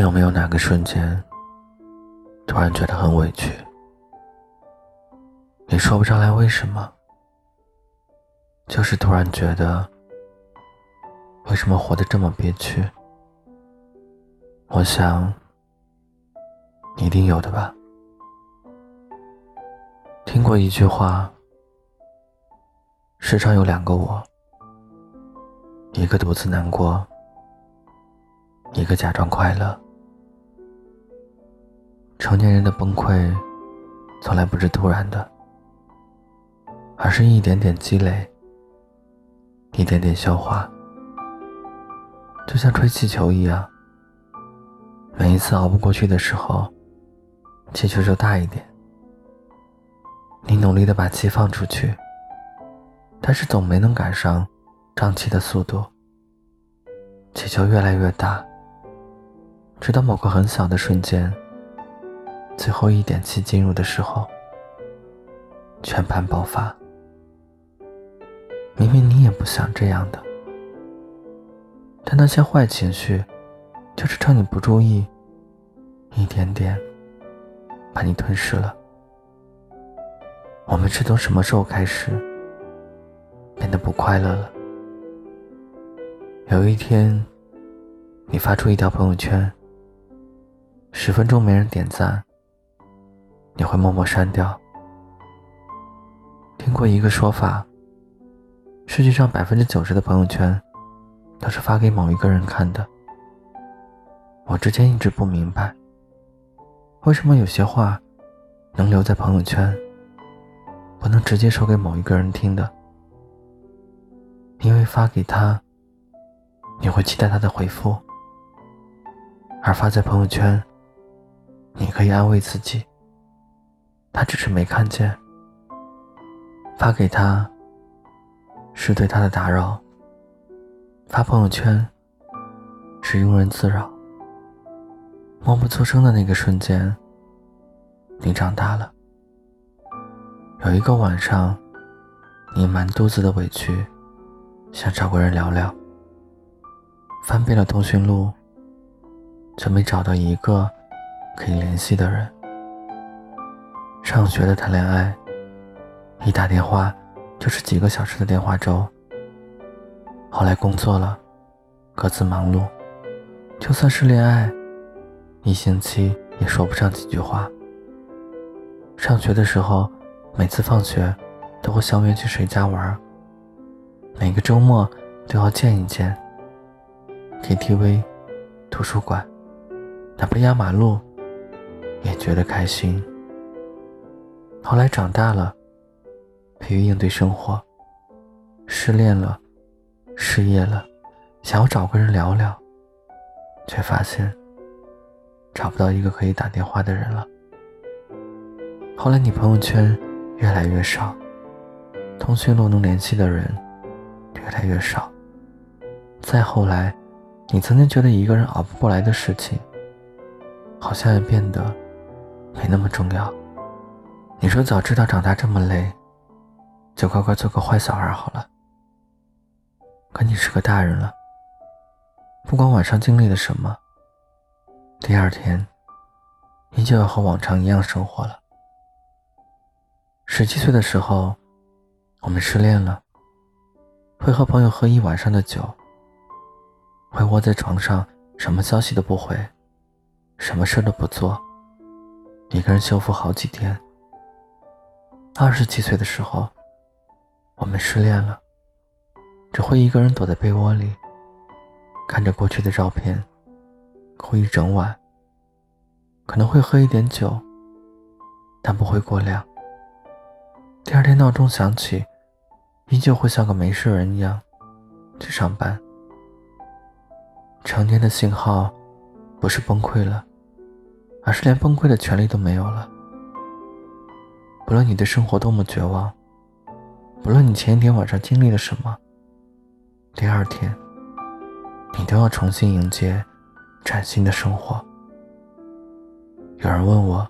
有没有哪个瞬间，突然觉得很委屈？你说不上来为什么，就是突然觉得，为什么活得这么憋屈？我想，一定有的吧。听过一句话：世上有两个我，一个独自难过。一个假装快乐，成年人的崩溃，从来不是突然的，而是一点点积累，一点点消化，就像吹气球一样。每一次熬不过去的时候，气球就大一点。你努力的把气放出去，但是总没能赶上胀气的速度，气球越来越大。直到某个很小的瞬间，最后一点气进入的时候，全盘爆发。明明你也不想这样的，但那些坏情绪，就是趁你不注意，一点点把你吞噬了。我们是从什么时候开始变得不快乐了？有一天，你发出一条朋友圈。十分钟没人点赞，你会默默删掉。听过一个说法，世界上百分之九十的朋友圈都是发给某一个人看的。我之前一直不明白，为什么有些话能留在朋友圈，不能直接说给某一个人听的？因为发给他，你会期待他的回复，而发在朋友圈。你可以安慰自己，他只是没看见。发给他是对他的打扰。发朋友圈是庸人自扰。默不作声的那个瞬间，你长大了。有一个晚上，你满肚子的委屈，想找个人聊聊。翻遍了通讯录，却没找到一个。可以联系的人，上学的谈恋爱，一打电话就是几个小时的电话粥。后来工作了，各自忙碌，就算是恋爱，一星期也说不上几句话。上学的时候，每次放学都会相约去谁家玩，每个周末都要见一见。KTV、图书馆，哪怕压马路。也觉得开心。后来长大了，疲于应对生活，失恋了，失业了，想要找个人聊聊，却发现找不到一个可以打电话的人了。后来你朋友圈越来越少，通讯录能联系的人越来越少。再后来，你曾经觉得一个人熬不过来的事情，好像也变得。没那么重要。你说早知道长大这么累，就乖乖做个坏小孩好了。可你是个大人了，不管晚上经历了什么，第二天你就要和往常一样生活了。十七岁的时候，我们失恋了，会和朋友喝一晚上的酒，会窝在床上，什么消息都不回，什么事都不做。一个人修复好几天。二十七岁的时候，我们失恋了，只会一个人躲在被窝里，看着过去的照片，哭一整晚。可能会喝一点酒，但不会过量。第二天闹钟响起，依旧会像个没事人一样去上班。成年的信号，不是崩溃了。而是连崩溃的权利都没有了。不论你对生活多么绝望，不论你前一天晚上经历了什么，第二天，你都要重新迎接崭新的生活。有人问我，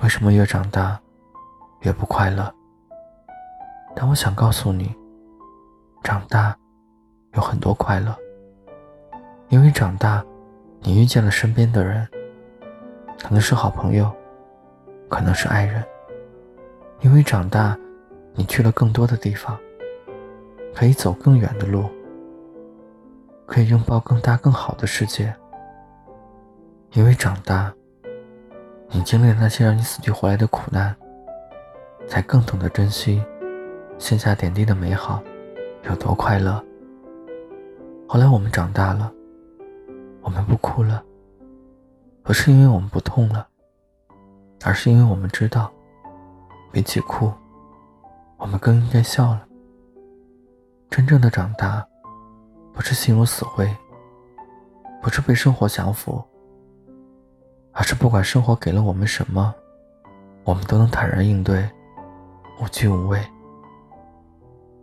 为什么越长大越不快乐？但我想告诉你，长大有很多快乐，因为长大你遇见了身边的人，可能是好朋友，可能是爱人。因为长大，你去了更多的地方，可以走更远的路，可以拥抱更大更好的世界。因为长大，你经历了那些让你死去活来的苦难，才更懂得珍惜线下点滴的美好有多快乐。后来我们长大了，我们不哭了，不是因为我们不痛了，而是因为我们知道。比起哭，我们更应该笑了。真正的长大，不是心如死灰，不是被生活降服，而是不管生活给了我们什么，我们都能坦然应对，无惧无畏。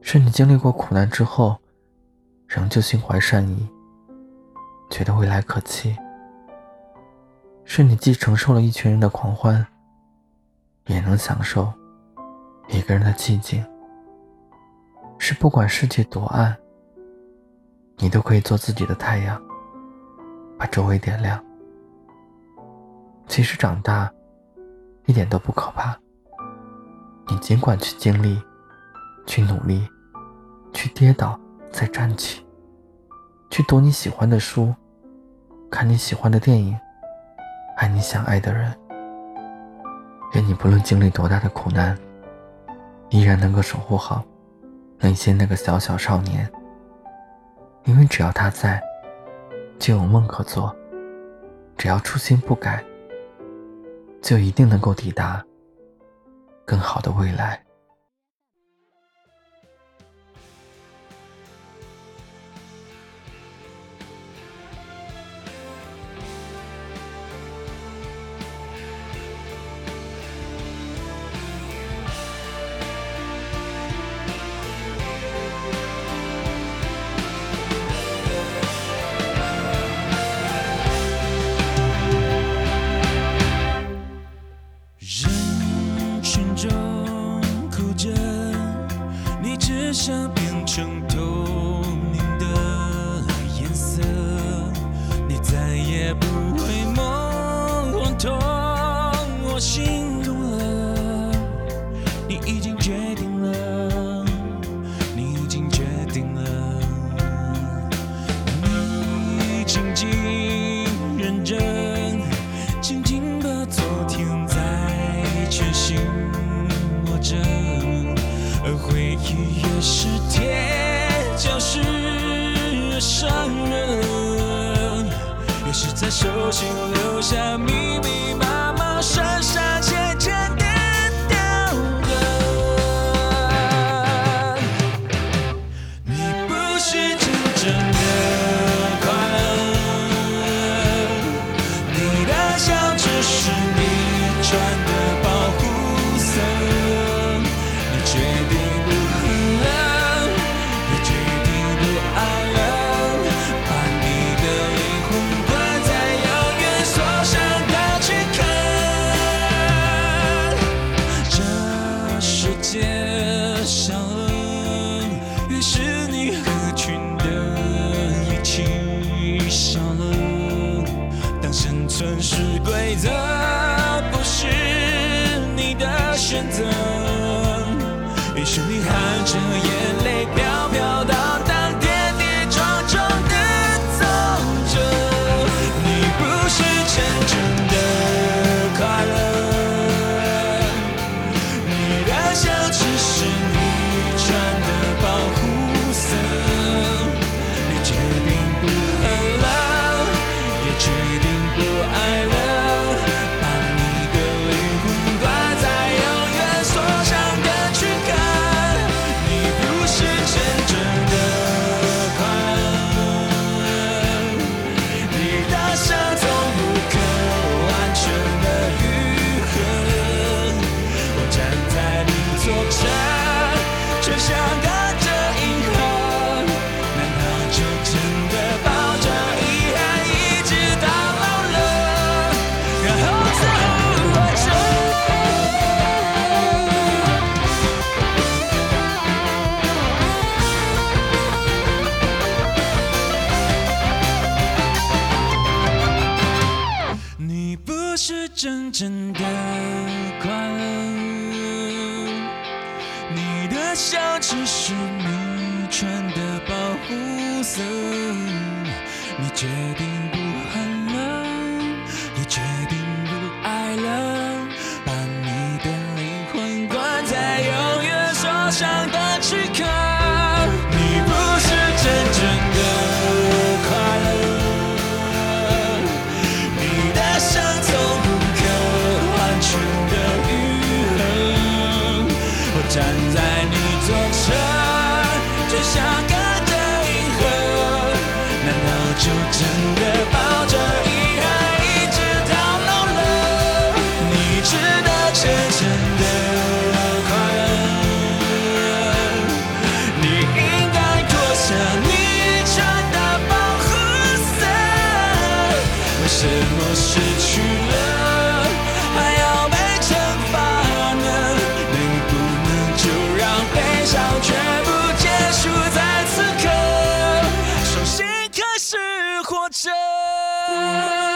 是你经历过苦难之后，仍旧心怀善意，觉得未来可期。是你既承受了一群人的狂欢。也能享受一个人的寂静，是不管世界多暗，你都可以做自己的太阳，把周围点亮。其实长大一点都不可怕，你尽管去经历，去努力，去跌倒再站起，去读你喜欢的书，看你喜欢的电影，爱你想爱的人。愿你不论经历多大的苦难，依然能够守护好内心那个小小少年。因为只要他在，就有梦可做；只要初心不改，就一定能够抵达更好的未来。想变成透明的颜色，你再也不会梦幻痛我心动了，你已经决定手心留下密密麻麻、深深着眼泪飘飘荡真正的快乐。你的笑只是你穿的保护色。你决定 Música